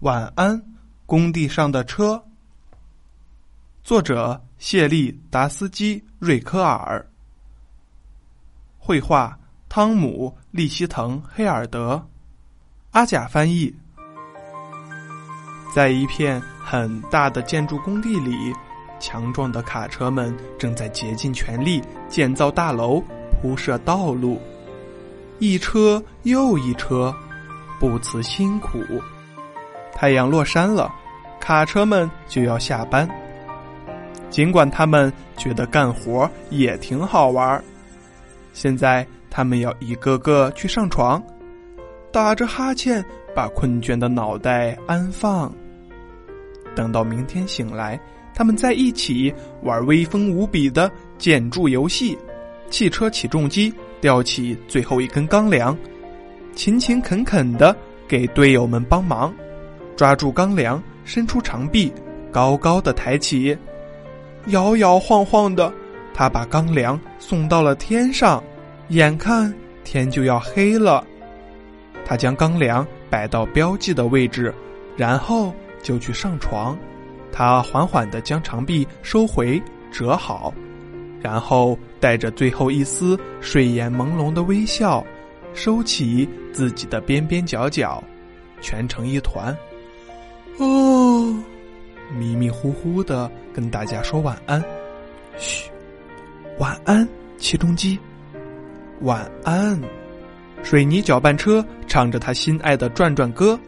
晚安，工地上的车。作者：谢利·达斯基·瑞科尔。绘画：汤姆·利希滕·黑尔德。阿甲翻译。在一片很大的建筑工地里，强壮的卡车们正在竭尽全力建造大楼、铺设道路，一车又一车，不辞辛苦。太阳落山了，卡车们就要下班。尽管他们觉得干活也挺好玩现在他们要一个个去上床，打着哈欠把困倦的脑袋安放。等到明天醒来，他们在一起玩威风无比的建筑游戏：汽车起重机吊起最后一根钢梁，勤勤恳恳的给队友们帮忙。抓住钢梁，伸出长臂，高高的抬起，摇摇晃晃的，他把钢梁送到了天上。眼看天就要黑了，他将钢梁摆到标记的位置，然后就去上床。他缓缓的将长臂收回，折好，然后带着最后一丝睡眼朦胧的微笑，收起自己的边边角角，蜷成一团。哦，迷迷糊糊的跟大家说晚安。嘘，晚安，起重机。晚安，水泥搅拌车唱着他心爱的转转歌，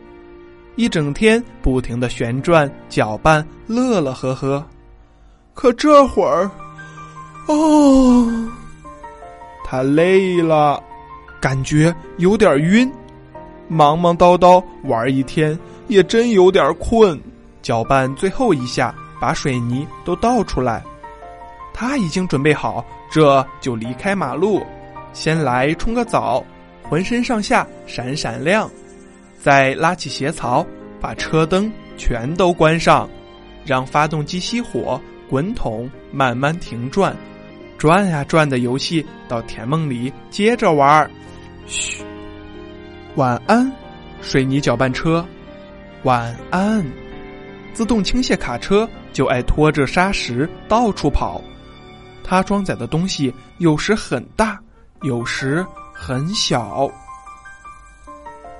一整天不停的旋转搅拌，乐乐呵呵。可这会儿，哦，他累了，感觉有点晕，忙忙叨叨玩一天。也真有点困，搅拌最后一下，把水泥都倒出来。他已经准备好，这就离开马路，先来冲个澡，浑身上下闪闪亮，再拉起鞋槽，把车灯全都关上，让发动机熄火，滚筒慢慢停转，转呀转的游戏到甜梦里接着玩。嘘，晚安，水泥搅拌车。晚安，自动倾泻卡车就爱拖着沙石到处跑。它装载的东西有时很大，有时很小。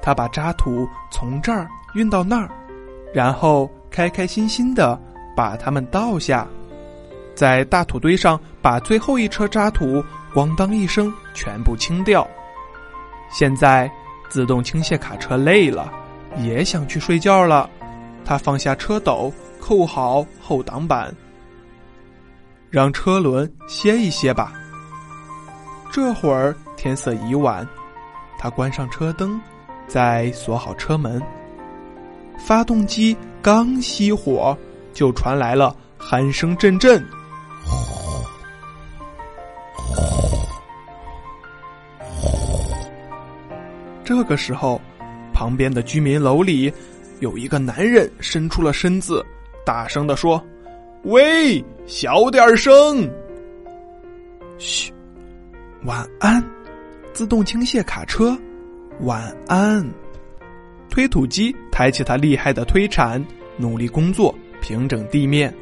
他把渣土从这儿运到那儿，然后开开心心的把它们倒下，在大土堆上把最后一车渣土咣当一声全部清掉。现在自动倾泻卡车累了。也想去睡觉了，他放下车斗，扣好后挡板，让车轮歇一歇吧。这会儿天色已晚，他关上车灯，再锁好车门。发动机刚熄火，就传来了鼾声阵阵。这个时候。旁边的居民楼里，有一个男人伸出了身子，大声的说：“喂，小点声！嘘，晚安，自动倾泻卡车，晚安。”推土机抬起它厉害的推铲，努力工作，平整地面，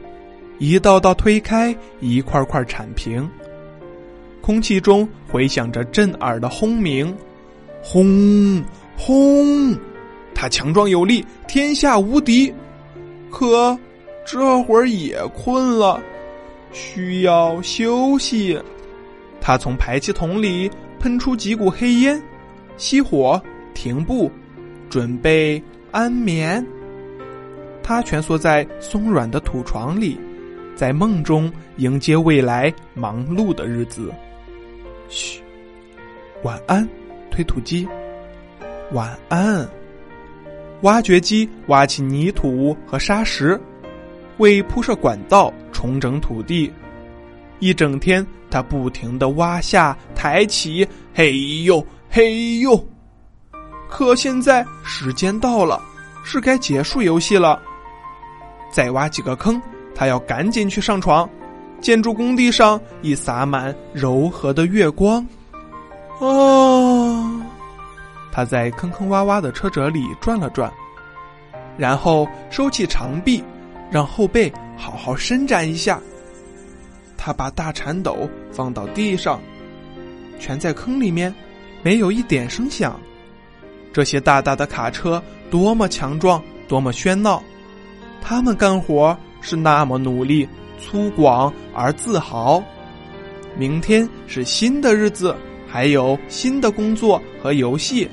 一道道推开，一块块铲平。空气中回响着震耳的轰鸣，轰。轰！他强壮有力，天下无敌。可这会儿也困了，需要休息。他从排气筒里喷出几股黑烟，熄火，停步，准备安眠。他蜷缩在松软的土床里，在梦中迎接未来忙碌的日子。嘘，晚安，推土机。晚安。挖掘机挖起泥土和沙石，为铺设管道、重整土地。一整天，他不停的挖下、抬起，嘿呦嘿呦。可现在时间到了，是该结束游戏了。再挖几个坑，他要赶紧去上床。建筑工地上已洒满柔和的月光。啊。他在坑坑洼洼的车辙里转了转，然后收起长臂，让后背好好伸展一下。他把大铲斗放到地上，全在坑里面，没有一点声响。这些大大的卡车多么强壮，多么喧闹！他们干活是那么努力、粗犷而自豪。明天是新的日子，还有新的工作和游戏。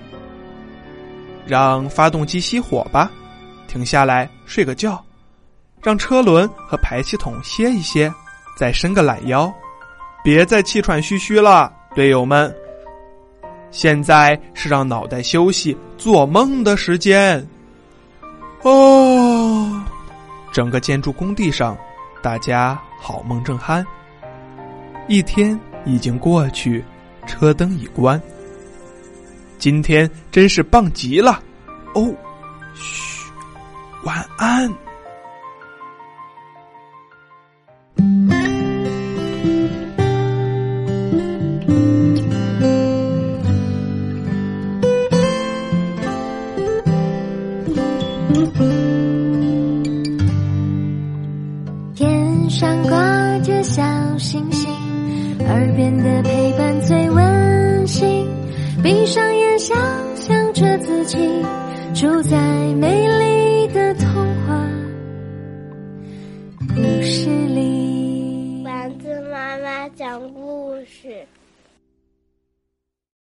让发动机熄火吧，停下来睡个觉，让车轮和排气筒歇一歇，再伸个懒腰，别再气喘吁吁了，队友们。现在是让脑袋休息、做梦的时间。哦，整个建筑工地上，大家好梦正酣。一天已经过去，车灯已关。今天真是棒极了，哦，嘘，晚安。天上挂着小星星，耳边的陪伴最温馨。闭上，想象着自己住在美丽的童话故事里。丸子妈妈讲故事。